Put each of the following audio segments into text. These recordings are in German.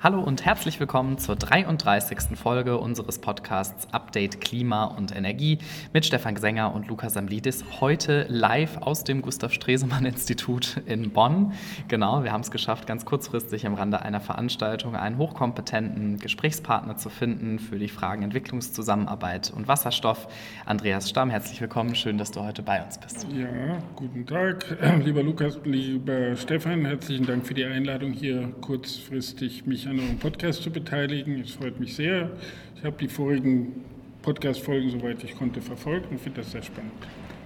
Hallo und herzlich willkommen zur 33. Folge unseres Podcasts Update Klima und Energie mit Stefan Gsänger und Lukas Samlidis. Heute live aus dem Gustav Stresemann Institut in Bonn. Genau, wir haben es geschafft, ganz kurzfristig im Rande einer Veranstaltung einen hochkompetenten Gesprächspartner zu finden für die Fragen Entwicklungszusammenarbeit und Wasserstoff. Andreas Stamm, herzlich willkommen. Schön, dass du heute bei uns bist. Ja, guten Tag, lieber Lukas, lieber Stefan. Herzlichen Dank für die Einladung, hier kurzfristig mich an eurem Podcast zu beteiligen. Es freut mich sehr. Ich habe die vorigen Podcast-Folgen, soweit ich konnte, verfolgt und finde das sehr spannend.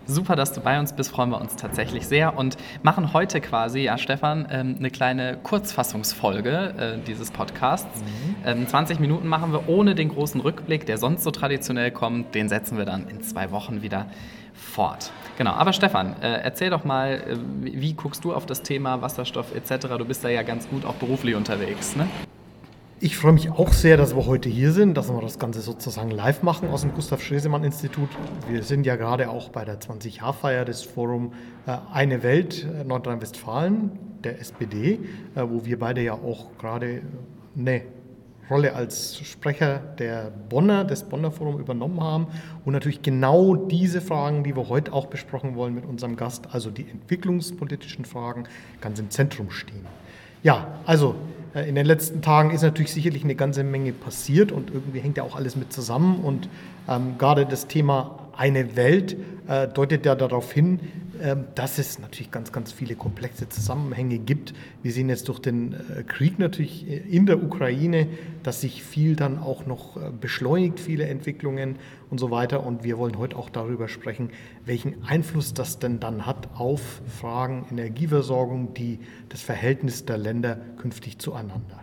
Super, dass du bei uns bist, freuen wir uns tatsächlich sehr und machen heute quasi, ja Stefan, ähm, eine kleine Kurzfassungsfolge äh, dieses Podcasts. Mhm. 20 ähm, Minuten machen wir ohne den großen Rückblick, der sonst so traditionell kommt. Den setzen wir dann in zwei Wochen wieder fort. Genau, aber Stefan, äh, erzähl doch mal, äh, wie guckst du auf das Thema Wasserstoff etc.? Du bist da ja ganz gut auch beruflich unterwegs, ne? Ich freue mich auch sehr, dass wir heute hier sind, dass wir das Ganze sozusagen live machen aus dem Gustav Stresemann Institut. Wir sind ja gerade auch bei der 20-Jahr-Feier des Forum äh, Eine Welt äh, Nordrhein-Westfalen, der SPD, äh, wo wir beide ja auch gerade eine Rolle als Sprecher der Bonner, des Bonner Forum übernommen haben und natürlich genau diese Fragen, die wir heute auch besprochen wollen mit unserem Gast, also die entwicklungspolitischen Fragen, ganz im Zentrum stehen. Ja, also in den letzten Tagen ist natürlich sicherlich eine ganze Menge passiert und irgendwie hängt ja auch alles mit zusammen. Und ähm, gerade das Thema eine Welt äh, deutet ja darauf hin, äh, dass es natürlich ganz, ganz viele komplexe Zusammenhänge gibt. Wir sehen jetzt durch den äh, Krieg natürlich in der Ukraine, dass sich viel dann auch noch äh, beschleunigt, viele Entwicklungen und so weiter. Und wir wollen heute auch darüber sprechen, welchen Einfluss das denn dann hat auf Fragen Energieversorgung, die das Verhältnis der Länder künftig zueinander.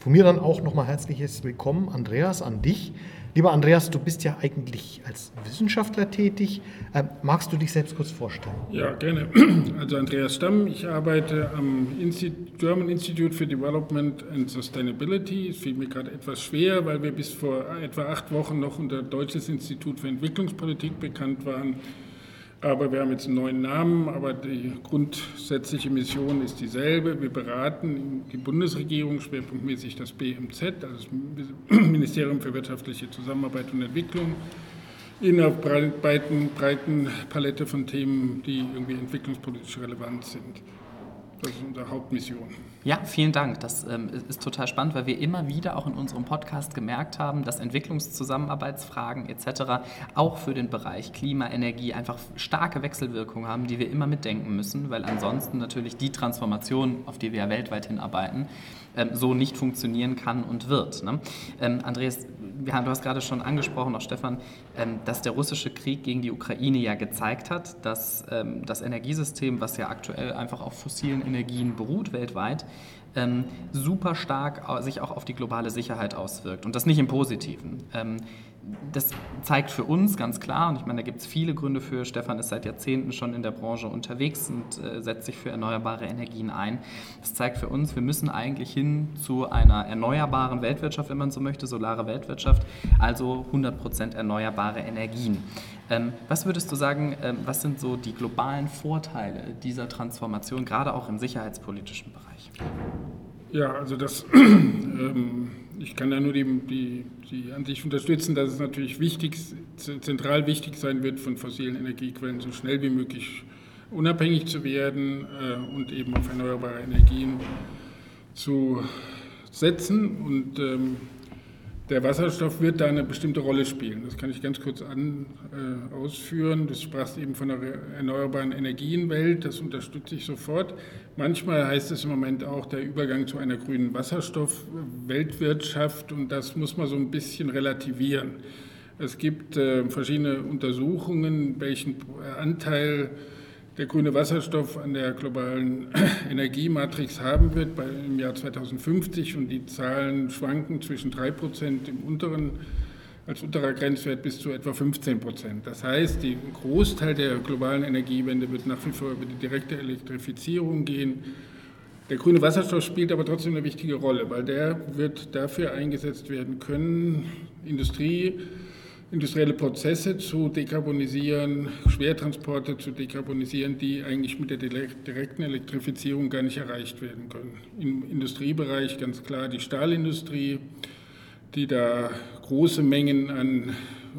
Von mir dann auch nochmal herzliches Willkommen, Andreas, an dich. Lieber Andreas, du bist ja eigentlich als Wissenschaftler tätig. Ähm, magst du dich selbst kurz vorstellen? Ja, gerne. Also Andreas Stamm, ich arbeite am German Institute for Development and Sustainability. Es fiel mir gerade etwas schwer, weil wir bis vor etwa acht Wochen noch unter Deutsches Institut für Entwicklungspolitik bekannt waren. Aber wir haben jetzt einen neuen Namen, aber die grundsätzliche Mission ist dieselbe. Wir beraten die Bundesregierung, schwerpunktmäßig das BMZ, also das Ministerium für wirtschaftliche Zusammenarbeit und Entwicklung, in einer breiten, breiten Palette von Themen, die irgendwie entwicklungspolitisch relevant sind. Das ist unsere Hauptmission. Ja, vielen Dank. Das ähm, ist total spannend, weil wir immer wieder auch in unserem Podcast gemerkt haben, dass Entwicklungszusammenarbeitsfragen etc. auch für den Bereich Klima, Energie einfach starke Wechselwirkungen haben, die wir immer mitdenken müssen, weil ansonsten natürlich die Transformation, auf die wir ja weltweit hinarbeiten, ähm, so nicht funktionieren kann und wird. Ne? Ähm, Andreas, du hast gerade schon angesprochen, auch Stefan, ähm, dass der russische Krieg gegen die Ukraine ja gezeigt hat, dass ähm, das Energiesystem, was ja aktuell einfach auf fossilen Energien beruht weltweit, ähm, super stark sich auch auf die globale Sicherheit auswirkt und das nicht im Positiven. Ähm, das zeigt für uns ganz klar, und ich meine, da gibt es viele Gründe für, Stefan ist seit Jahrzehnten schon in der Branche unterwegs und äh, setzt sich für erneuerbare Energien ein. Das zeigt für uns, wir müssen eigentlich hin zu einer erneuerbaren Weltwirtschaft, wenn man so möchte, solare Weltwirtschaft, also 100% erneuerbare Energien. Ähm, was würdest du sagen, ähm, was sind so die globalen Vorteile dieser Transformation, gerade auch im sicherheitspolitischen Bereich? Ja, also das, ähm, ich kann da nur die, die, die Ansicht unterstützen, dass es natürlich wichtig, zentral wichtig sein wird, von fossilen Energiequellen so schnell wie möglich unabhängig zu werden äh, und eben auf erneuerbare Energien zu setzen. Und ähm, der Wasserstoff wird da eine bestimmte Rolle spielen. Das kann ich ganz kurz an, äh, ausführen. Du sprachst eben von der erneuerbaren Energienwelt, das unterstütze ich sofort. Manchmal heißt es im Moment auch der Übergang zu einer grünen Wasserstoff-Weltwirtschaft und das muss man so ein bisschen relativieren. Es gibt äh, verschiedene Untersuchungen, welchen Anteil der grüne Wasserstoff an der globalen Energiematrix haben wird bei, im Jahr 2050 und die Zahlen schwanken zwischen 3 Prozent im unteren als unterer Grenzwert bis zu etwa 15 Prozent. Das heißt, der Großteil der globalen Energiewende wird nach wie vor über die direkte Elektrifizierung gehen. Der grüne Wasserstoff spielt aber trotzdem eine wichtige Rolle, weil der wird dafür eingesetzt werden können, Industrie industrielle Prozesse zu dekarbonisieren, Schwertransporte zu dekarbonisieren, die eigentlich mit der direkten Elektrifizierung gar nicht erreicht werden können. Im Industriebereich ganz klar die Stahlindustrie, die da große Mengen an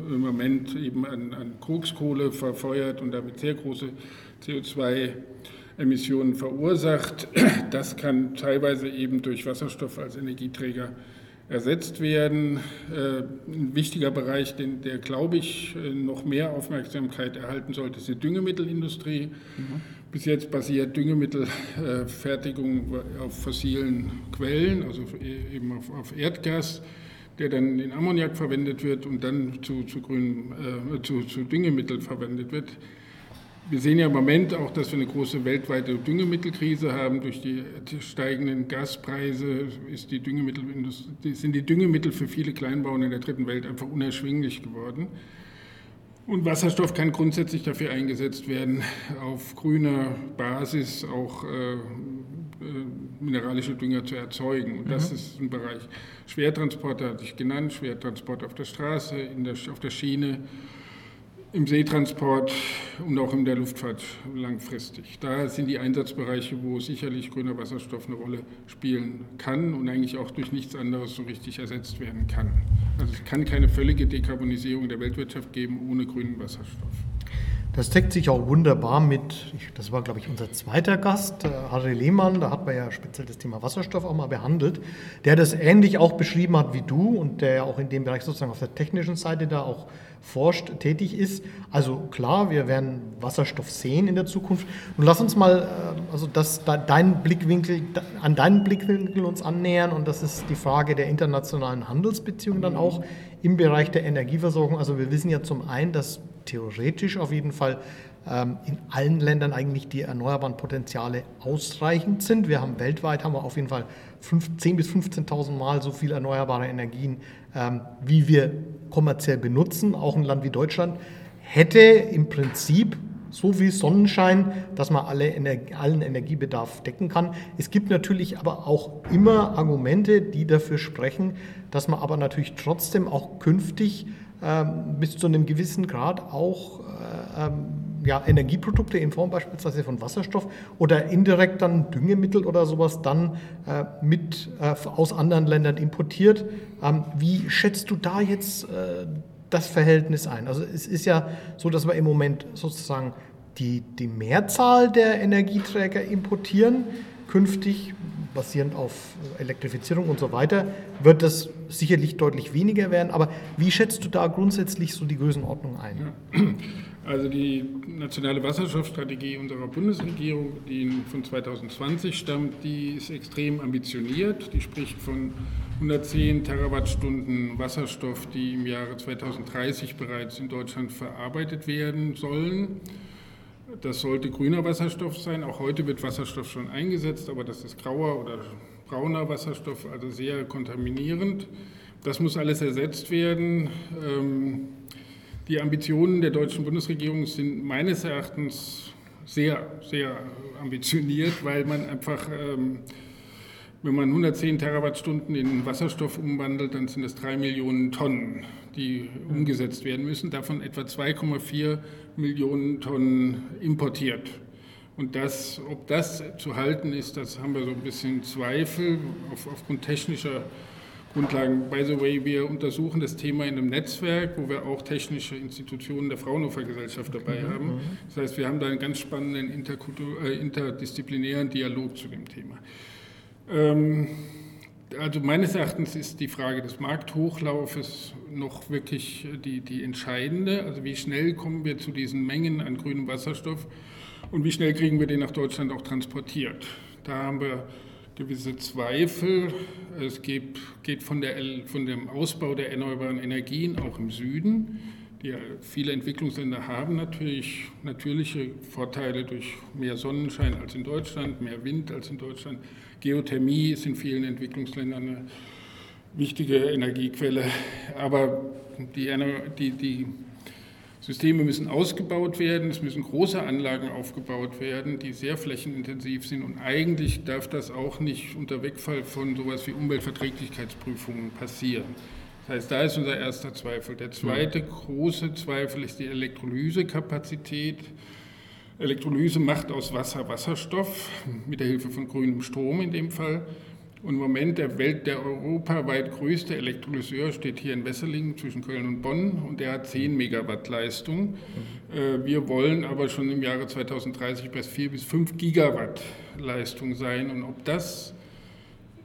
im Moment eben an, an Kokskohle verfeuert und damit sehr große CO2-Emissionen verursacht. Das kann teilweise eben durch Wasserstoff als Energieträger ersetzt werden. Äh, ein wichtiger Bereich, den, der, glaube ich, äh, noch mehr Aufmerksamkeit erhalten sollte, ist die Düngemittelindustrie. Mhm. Bis jetzt basiert Düngemittelfertigung auf fossilen Quellen, also eben auf, auf, Erdgas, der dann in Ammoniak verwendet wird und dann zu, zu, grünen, äh, zu, zu Düngemittel verwendet wird. Wir sehen ja im Moment auch, dass wir eine große weltweite Düngemittelkrise haben. Durch die steigenden Gaspreise die sind die Düngemittel für viele Kleinbauern in der dritten Welt einfach unerschwinglich geworden. Und Wasserstoff kann grundsätzlich dafür eingesetzt werden, auf grüner Basis auch äh, äh, mineralische Dünger zu erzeugen. Und das mhm. ist ein Bereich. Schwertransporte hatte ich genannt, Schwertransport auf der Straße, der, auf der Schiene im Seetransport und auch in der Luftfahrt langfristig. Da sind die Einsatzbereiche, wo sicherlich grüner Wasserstoff eine Rolle spielen kann und eigentlich auch durch nichts anderes so richtig ersetzt werden kann. Also es kann keine völlige Dekarbonisierung der Weltwirtschaft geben ohne grünen Wasserstoff. Das deckt sich auch wunderbar mit, das war glaube ich unser zweiter Gast, äh, Harry Lehmann, da hat man ja speziell das Thema Wasserstoff auch mal behandelt, der das ähnlich auch beschrieben hat wie du und der auch in dem Bereich sozusagen auf der technischen Seite da auch forscht, tätig ist. Also klar, wir werden Wasserstoff sehen in der Zukunft. Und lass uns mal äh, also das, deinen Blickwinkel, an deinen Blickwinkel uns annähern. Und das ist die Frage der internationalen Handelsbeziehungen dann auch im Bereich der Energieversorgung. Also wir wissen ja zum einen, dass theoretisch auf jeden Fall ähm, in allen Ländern eigentlich die erneuerbaren Potenziale ausreichend sind. Wir haben weltweit haben wir auf jeden Fall 10.000 bis 15.000 Mal so viel erneuerbare Energien, ähm, wie wir kommerziell benutzen. Auch ein Land wie Deutschland hätte im Prinzip so viel Sonnenschein, dass man alle Energie, allen Energiebedarf decken kann. Es gibt natürlich aber auch immer Argumente, die dafür sprechen, dass man aber natürlich trotzdem auch künftig ähm, bis zu einem gewissen Grad auch äh, ähm, ja, Energieprodukte in Form beispielsweise von Wasserstoff oder indirekt dann Düngemittel oder sowas dann äh, mit äh, aus anderen Ländern importiert. Ähm, wie schätzt du da jetzt äh, das Verhältnis ein? Also es ist ja so, dass wir im Moment sozusagen die, die Mehrzahl der Energieträger importieren. Künftig, basierend auf Elektrifizierung und so weiter, wird das sicherlich deutlich weniger werden. Aber wie schätzt du da grundsätzlich so die Größenordnung ein? Ja. Also die nationale Wasserstoffstrategie unserer Bundesregierung, die von 2020 stammt, die ist extrem ambitioniert. Die spricht von 110 Terawattstunden Wasserstoff, die im Jahre 2030 bereits in Deutschland verarbeitet werden sollen. Das sollte grüner Wasserstoff sein. Auch heute wird Wasserstoff schon eingesetzt, aber das ist grauer oder brauner Wasserstoff, also sehr kontaminierend. Das muss alles ersetzt werden. Ähm, die Ambitionen der deutschen Bundesregierung sind meines Erachtens sehr, sehr ambitioniert, weil man einfach, ähm, wenn man 110 Terawattstunden in Wasserstoff umwandelt, dann sind es drei Millionen Tonnen, die umgesetzt werden müssen, davon etwa 2,4 Millionen Tonnen importiert. Und das, ob das zu halten ist, das haben wir so ein bisschen Zweifel auf, aufgrund technischer Grundlagen. By the way, wir untersuchen das Thema in einem Netzwerk, wo wir auch technische Institutionen der Fraunhofer Gesellschaft dabei mhm. haben. Das heißt, wir haben da einen ganz spannenden äh, interdisziplinären Dialog zu dem Thema. Ähm, also meines Erachtens ist die Frage des Markthochlaufes noch wirklich die, die entscheidende. Also wie schnell kommen wir zu diesen Mengen an grünem Wasserstoff und wie schnell kriegen wir den nach Deutschland auch transportiert. Da haben wir gewisse Zweifel. Es geht, geht von, der, von dem Ausbau der erneuerbaren Energien auch im Süden. Die, viele Entwicklungsländer haben natürlich natürliche Vorteile durch mehr Sonnenschein als in Deutschland, mehr Wind als in Deutschland. Geothermie ist in vielen Entwicklungsländern eine wichtige Energiequelle. Aber die, die, die Systeme müssen ausgebaut werden, es müssen große Anlagen aufgebaut werden, die sehr flächenintensiv sind und eigentlich darf das auch nicht unter Wegfall von sowas wie Umweltverträglichkeitsprüfungen passieren. Das heißt, da ist unser erster Zweifel. Der zweite große Zweifel ist die Elektrolysekapazität. Elektrolyse macht aus Wasser Wasserstoff mit der Hilfe von grünem Strom in dem Fall. Und im Moment der Welt, der europaweit größte Elektrolyseur steht hier in Wesseling zwischen Köln und Bonn und der hat 10 Megawatt Leistung. Mhm. Wir wollen aber schon im Jahre 2030 bei 4 bis 5 Gigawatt Leistung sein. Und ob das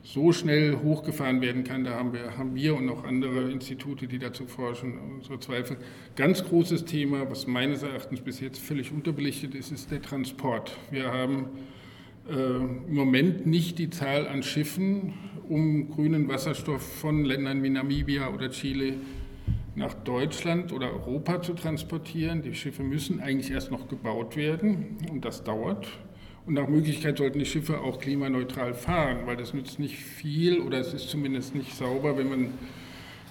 so schnell hochgefahren werden kann, da haben wir, haben wir und auch andere Institute, die dazu forschen, unsere Zweifel. Ganz großes Thema, was meines Erachtens bis jetzt völlig unterbelichtet ist, ist der Transport. Wir haben äh, im Moment nicht die Zahl an Schiffen, um grünen Wasserstoff von Ländern wie Namibia oder Chile nach Deutschland oder Europa zu transportieren. Die Schiffe müssen eigentlich erst noch gebaut werden und das dauert. Und nach Möglichkeit sollten die Schiffe auch klimaneutral fahren, weil das nützt nicht viel oder es ist zumindest nicht sauber, wenn man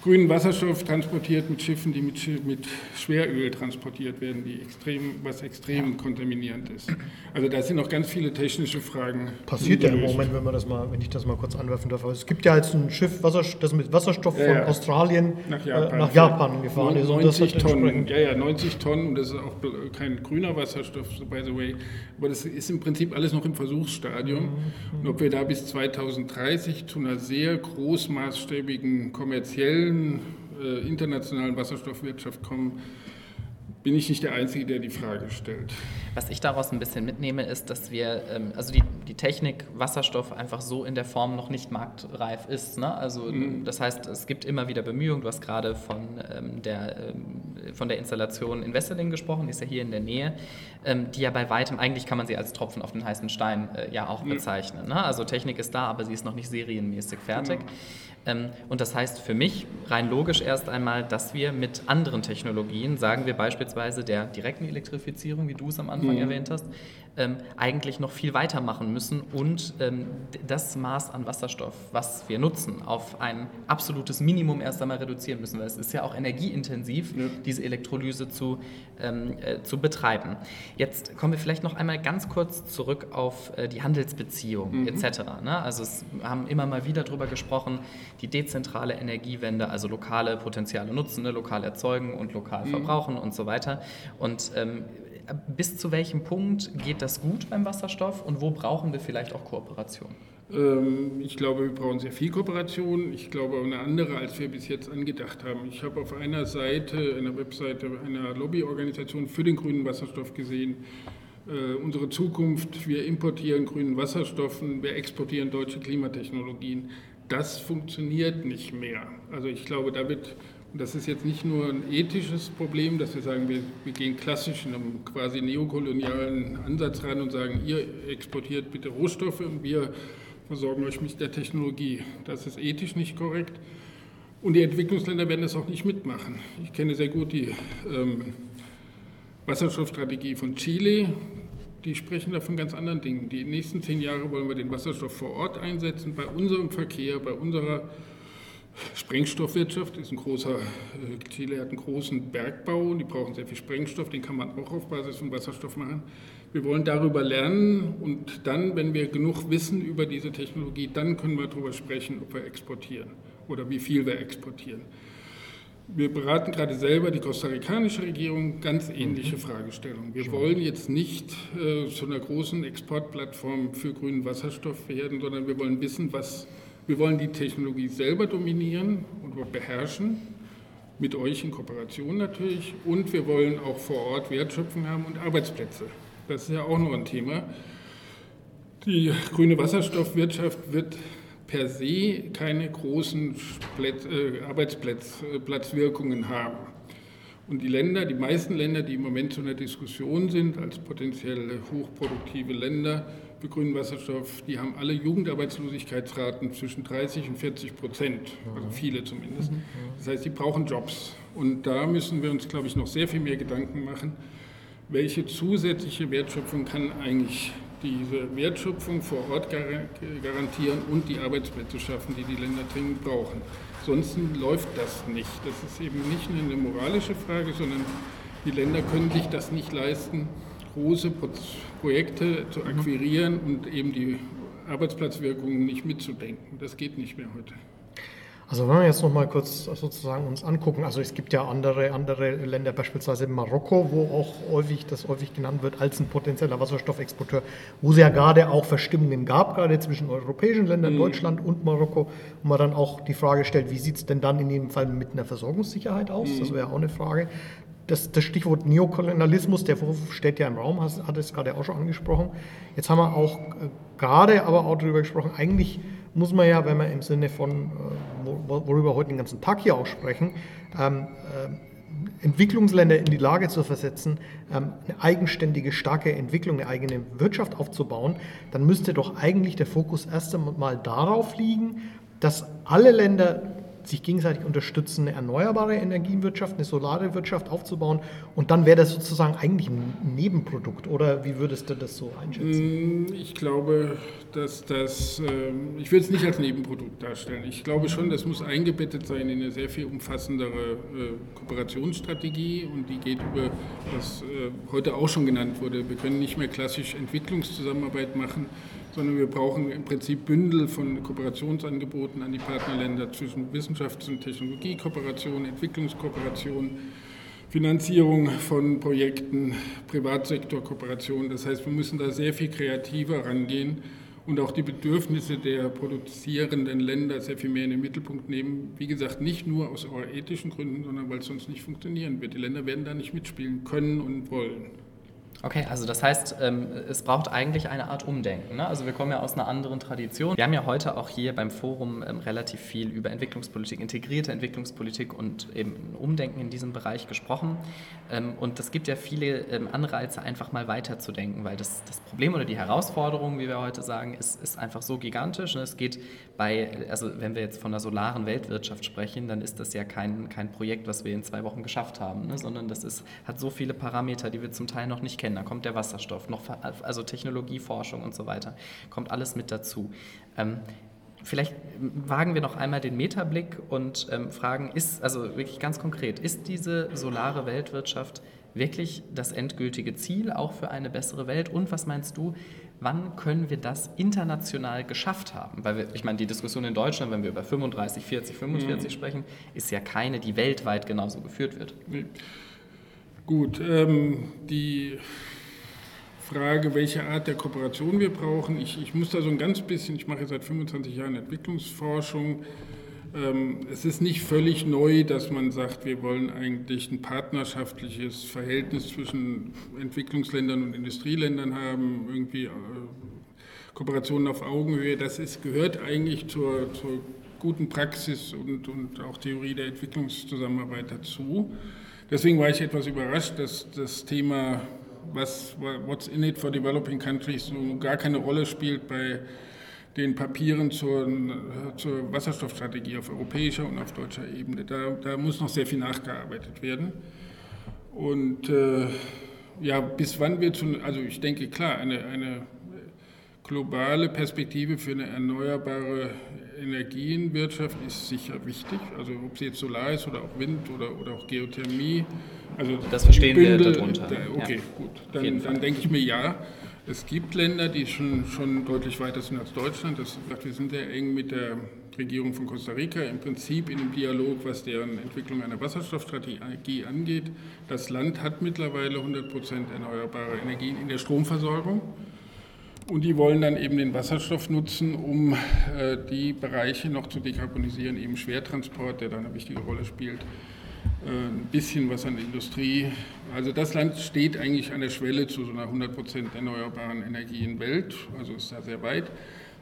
grünen Wasserstoff transportiert mit Schiffen, die mit, mit Schweröl transportiert werden, die extrem, was extrem kontaminierend ist. Also da sind noch ganz viele technische Fragen. Passiert ja im Moment, wenn, man das mal, wenn ich das mal kurz anwerfen darf. Also es gibt ja jetzt ein Schiff, das mit Wasserstoff von ja, Australien nach Japan, äh, nach Japan gefahren ist. 90 Tonnen, ja, ja, 90 Tonnen, und das ist auch kein grüner Wasserstoff, so by the way. Aber das ist im Prinzip alles noch im Versuchsstadium. Mhm. Und ob wir da bis 2030 zu einer sehr großmaßstäbigen kommerziellen modernen äh, internationalen Wasserstoffwirtschaft kommen, bin ich nicht der Einzige, der die Frage stellt. Was ich daraus ein bisschen mitnehme, ist, dass wir, ähm, also die, die Technik Wasserstoff einfach so in der Form noch nicht marktreif ist. Ne? Also mhm. das heißt, es gibt immer wieder Bemühungen. Du hast gerade von, ähm, der, ähm, von der Installation in Wesseling gesprochen, die ist ja hier in der Nähe, die ja bei weitem, eigentlich kann man sie als Tropfen auf den heißen Stein äh, ja auch bezeichnen. Ne? Also Technik ist da, aber sie ist noch nicht serienmäßig fertig. Genau. Ähm, und das heißt für mich rein logisch erst einmal, dass wir mit anderen Technologien, sagen wir beispielsweise der direkten Elektrifizierung, wie du es am Anfang mhm. erwähnt hast, ähm, eigentlich noch viel weitermachen müssen und ähm, das Maß an Wasserstoff, was wir nutzen, auf ein absolutes Minimum erst einmal reduzieren müssen, weil es ist ja auch energieintensiv, ja. diese Elektrolyse zu, ähm, äh, zu betreiben. Jetzt kommen wir vielleicht noch einmal ganz kurz zurück auf äh, die Handelsbeziehungen mhm. etc. Ne? Also es haben immer mal wieder darüber gesprochen, die dezentrale Energiewende, also lokale Potenziale nutzen, ne? lokal erzeugen und lokal mhm. verbrauchen und so weiter. Und ähm, bis zu welchem Punkt geht das gut beim Wasserstoff und wo brauchen wir vielleicht auch Kooperation? Ähm, ich glaube, wir brauchen sehr viel Kooperation. Ich glaube, eine andere, als wir bis jetzt angedacht haben. Ich habe auf einer Seite, einer Webseite einer Lobbyorganisation für den grünen Wasserstoff gesehen, äh, unsere Zukunft, wir importieren grünen Wasserstoff, wir exportieren deutsche Klimatechnologien. Das funktioniert nicht mehr. Also ich glaube, da wird und das ist jetzt nicht nur ein ethisches Problem, dass wir sagen, wir, wir gehen klassisch in einem quasi neokolonialen Ansatz ran und sagen, ihr exportiert bitte Rohstoffe und wir versorgen euch mit der Technologie. Das ist ethisch nicht korrekt. Und die Entwicklungsländer werden das auch nicht mitmachen. Ich kenne sehr gut die ähm, Wasserstoffstrategie von Chile. Die sprechen da von ganz anderen Dingen. Die nächsten zehn Jahre wollen wir den Wasserstoff vor Ort einsetzen, bei unserem Verkehr, bei unserer Sprengstoffwirtschaft ist ein großer, äh, Chile hat einen großen Bergbau und die brauchen sehr viel Sprengstoff, den kann man auch auf Basis von Wasserstoff machen. Wir wollen darüber lernen und dann, wenn wir genug wissen über diese Technologie, dann können wir darüber sprechen, ob wir exportieren oder wie viel wir exportieren. Wir beraten gerade selber die kostarikanische Regierung ganz ähnliche mhm. Fragestellungen. Wir wollen jetzt nicht äh, zu einer großen Exportplattform für grünen Wasserstoff werden, sondern wir wollen wissen, was wir wollen die Technologie selber dominieren und beherrschen, mit euch in Kooperation natürlich. Und wir wollen auch vor Ort Wertschöpfung haben und Arbeitsplätze. Das ist ja auch noch ein Thema. Die grüne Wasserstoffwirtschaft wird per se keine großen äh, Arbeitsplatzwirkungen haben. Und die Länder, die meisten Länder, die im Moment zu einer Diskussion sind als potenziell hochproduktive Länder, für grünen Wasserstoff, die haben alle Jugendarbeitslosigkeitsraten zwischen 30 und 40 Prozent, also viele zumindest. Das heißt, die brauchen Jobs. Und da müssen wir uns, glaube ich, noch sehr viel mehr Gedanken machen, welche zusätzliche Wertschöpfung kann eigentlich diese Wertschöpfung vor Ort garantieren und die Arbeitsplätze schaffen, die die Länder dringend brauchen. Sonst läuft das nicht. Das ist eben nicht nur eine moralische Frage, sondern die Länder können sich das nicht leisten, große Projekte zu mhm. akquirieren und eben die Arbeitsplatzwirkungen nicht mitzudenken. Das geht nicht mehr heute. Also wenn wir jetzt noch mal kurz sozusagen uns angucken, also es gibt ja andere, andere Länder, beispielsweise Marokko, wo auch häufig das häufig genannt wird als ein potenzieller Wasserstoffexporteur, wo es ja gerade auch Verstimmungen gab, gerade zwischen europäischen Ländern, mhm. Deutschland und Marokko, wo man dann auch die Frage stellt, wie sieht es denn dann in dem Fall mit einer Versorgungssicherheit aus? Mhm. Das wäre auch eine Frage. Das, das, Stichwort Neokolonialismus, der Vorwurf steht ja im Raum, hat es gerade auch schon angesprochen. Jetzt haben wir auch äh, gerade aber auch darüber gesprochen, eigentlich muss man ja, wenn wir im Sinne von, äh, worüber wir heute den ganzen Tag hier auch sprechen, ähm, äh, Entwicklungsländer in die Lage zu versetzen, ähm, eine eigenständige, starke Entwicklung, eine eigene Wirtschaft aufzubauen, dann müsste doch eigentlich der Fokus erst einmal darauf liegen, dass alle Länder sich gegenseitig unterstützen, eine erneuerbare Energiewirtschaft, eine solare Wirtschaft aufzubauen. Und dann wäre das sozusagen eigentlich ein Nebenprodukt. Oder wie würdest du das so einschätzen? Mm, ich glaube, dass das, ähm, ich würde es nicht als Nebenprodukt darstellen. Ich glaube schon, das muss eingebettet sein in eine sehr viel umfassendere äh, Kooperationsstrategie und die geht über, was äh, heute auch schon genannt wurde. Wir können nicht mehr klassisch Entwicklungszusammenarbeit machen, sondern wir brauchen im Prinzip Bündel von Kooperationsangeboten an die Partnerländer zwischen Wissenschafts- und Technologiekooperation, Entwicklungskooperation, Finanzierung von Projekten, Privatsektorkooperation. Das heißt, wir müssen da sehr viel kreativer rangehen und auch die Bedürfnisse der produzierenden Länder sehr viel mehr in den Mittelpunkt nehmen. Wie gesagt, nicht nur aus ethischen Gründen, sondern weil es sonst nicht funktionieren wird. Die Länder werden da nicht mitspielen können und wollen. Okay, also das heißt, ähm, es braucht eigentlich eine Art Umdenken. Ne? Also wir kommen ja aus einer anderen Tradition. Wir haben ja heute auch hier beim Forum ähm, relativ viel über Entwicklungspolitik, integrierte Entwicklungspolitik und eben Umdenken in diesem Bereich gesprochen. Ähm, und es gibt ja viele Anreize, einfach mal weiterzudenken, weil das, das Problem oder die Herausforderung, wie wir heute sagen, ist, ist einfach so gigantisch. Ne? Es geht bei, also wenn wir jetzt von der solaren Weltwirtschaft sprechen, dann ist das ja kein, kein Projekt, was wir in zwei Wochen geschafft haben, ne? sondern das ist, hat so viele Parameter, die wir zum Teil noch nicht kennen. Da kommt der Wasserstoff, noch, also Technologieforschung und so weiter, kommt alles mit dazu. Ähm, vielleicht wagen wir noch einmal den Metablick und ähm, fragen, ist, also wirklich ganz konkret, ist diese solare Weltwirtschaft wirklich das endgültige Ziel, auch für eine bessere Welt? Und was meinst du, wann können wir das international geschafft haben? Weil wir, ich meine, die Diskussion in Deutschland, wenn wir über 35, 40, 45 mhm. sprechen, ist ja keine, die weltweit genauso geführt wird. Nee. Gut, ähm, die Frage, welche Art der Kooperation wir brauchen. Ich, ich muss da so ein ganz bisschen, ich mache seit 25 Jahren Entwicklungsforschung. Ähm, es ist nicht völlig neu, dass man sagt, wir wollen eigentlich ein partnerschaftliches Verhältnis zwischen Entwicklungsländern und Industrieländern haben, irgendwie äh, Kooperationen auf Augenhöhe. Das ist, gehört eigentlich zur, zur guten Praxis und, und auch Theorie der Entwicklungszusammenarbeit dazu. Deswegen war ich etwas überrascht, dass das Thema, was, What's in it for developing countries, so gar keine Rolle spielt bei den Papieren zur, zur Wasserstoffstrategie auf europäischer und auf deutscher Ebene. Da, da muss noch sehr viel nachgearbeitet werden. Und äh, ja, bis wann wir zu, also ich denke klar, eine, eine globale Perspektive für eine erneuerbare Energienwirtschaft ist sicher wichtig. Also ob sie jetzt Solar ist oder auch Wind oder, oder auch Geothermie. Also das verstehen Bündel, wir darunter. Okay, ja. gut. Dann, dann denke ich mir ja. Es gibt Länder, die schon, schon deutlich weiter sind als Deutschland. Das, wir sind sehr eng mit der Regierung von Costa Rica im Prinzip in einem Dialog, was deren Entwicklung einer Wasserstoffstrategie angeht. Das Land hat mittlerweile 100 Prozent erneuerbare Energien in der Stromversorgung. Und die wollen dann eben den Wasserstoff nutzen, um äh, die Bereiche noch zu dekarbonisieren, eben Schwertransport, der da eine wichtige Rolle spielt, ein bisschen was an Industrie. Also das Land steht eigentlich an der Schwelle zu so einer 100% erneuerbaren Energienwelt, also ist da sehr weit.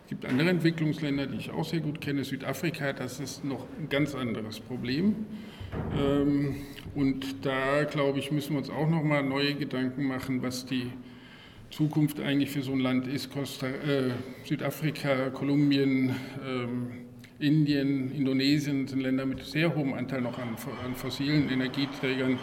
Es gibt andere Entwicklungsländer, die ich auch sehr gut kenne, Südafrika, das ist noch ein ganz anderes Problem. Ähm, und da, glaube ich, müssen wir uns auch noch mal neue Gedanken machen, was die Zukunft eigentlich für so ein Land ist. Costa, äh, Südafrika, Kolumbien, ähm, Indien, Indonesien sind Länder mit sehr hohem Anteil noch an, an, fossilen Energieträgern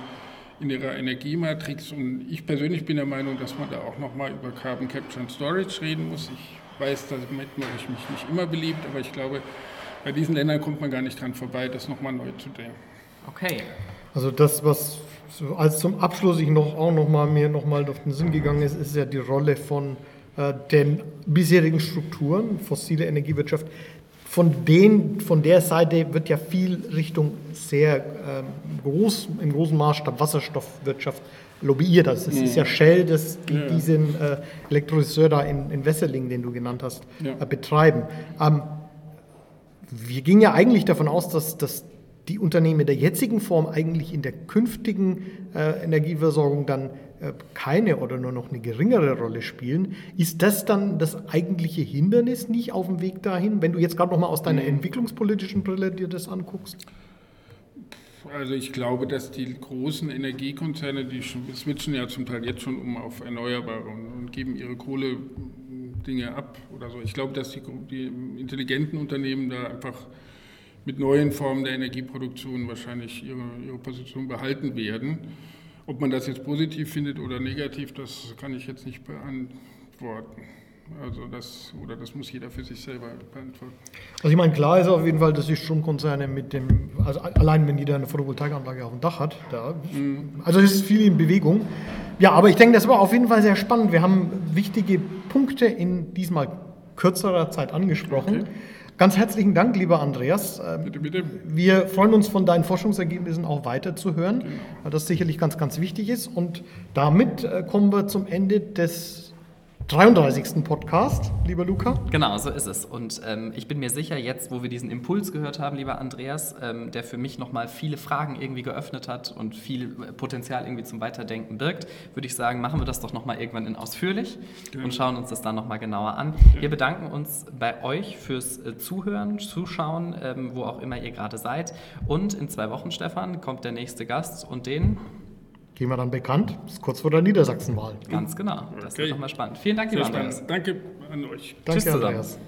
in ihrer Energiematrix. Und ich persönlich bin der Meinung, dass man da auch nochmal über Carbon Capture and Storage reden muss. Ich weiß, damit mache ich mich nicht immer beliebt, aber ich glaube, bei diesen Ländern kommt man gar nicht dran vorbei, das nochmal neu zu denken. Okay. Also das, was als zum Abschluss ich noch auch noch mal mir noch mal auf den Sinn gegangen ist, ist ja die Rolle von äh, den bisherigen Strukturen, fossile Energiewirtschaft, von, den, von der Seite wird ja viel Richtung sehr ähm, groß, im großen Maßstab Wasserstoffwirtschaft lobbyiert. Also es ist ja Shell, das die, Ja, ja. diesen äh, Elektrolyseur da in, in Wesseling, den du genannt hast, Ja. äh, betreiben. Ähm, wir gingen ja eigentlich davon aus, dass, dass die Unternehmen in der jetzigen Form eigentlich in der künftigen äh, Energieversorgung dann keine oder nur noch eine geringere Rolle spielen. Ist das dann das eigentliche Hindernis nicht auf dem Weg dahin, wenn du jetzt gerade noch mal aus deiner entwicklungspolitischen Brille dir das anguckst? Also ich glaube, dass die großen Energiekonzerne, die switchen ja zum Teil jetzt schon um auf Erneuerbare und, und geben ihre Kohle-Dinge ab oder so. Ich glaube, dass die, die intelligenten Unternehmen da einfach mit neuen Formen der Energieproduktion wahrscheinlich ihre, ihre Position behalten werden. Ob man das jetzt positiv findet oder negativ, das kann ich jetzt nicht beantworten. Also das, oder das muss jeder für sich selber beantworten. Also ich meine, klar ist auf jeden Fall, dass die Stromkonzerne mit dem, also allein wenn jeder eine Photovoltaikanlage auf dem Dach hat, da, also es ist viel in Bewegung. Ja, aber ich denke, das war auf jeden Fall sehr spannend. Wir haben wichtige Punkte in diesmal kürzerer Zeit angesprochen. Ganz herzlichen Dank, lieber Andreas. Ähm, Bitte, bitte. Wir freuen uns von deinen Forschungsergebnissen auch weiter zu hören, weil das sicherlich ganz, ganz wichtig ist. Und damit äh, kommen wir zum Ende des 33. Podcast, lieber Luca. Genau, so ist es. Und ähm, ich bin mir sicher, jetzt, wo wir diesen Impuls gehört haben, lieber Andreas, ähm, der für mich nochmal viele Fragen irgendwie geöffnet hat und viel äh, Potenzial irgendwie zum Weiterdenken birgt, würde ich sagen, machen wir das doch nochmal irgendwann in ausführlich und schauen uns das dann nochmal genauer an. Wir bedanken uns bei euch fürs äh, Zuhören, Zuschauen, ähm, wo auch immer ihr gerade seid. Und in zwei Wochen, Stefan, kommt der nächste Gast und den Wir dann bekannt, das ist kurz vor der Niedersachsenwahl. ganz genau. Das Okay. wird nochmal spannend. Vielen Dank, lieber Andreas. Danke an euch. Danke, Tschüss zusammen. Andreas.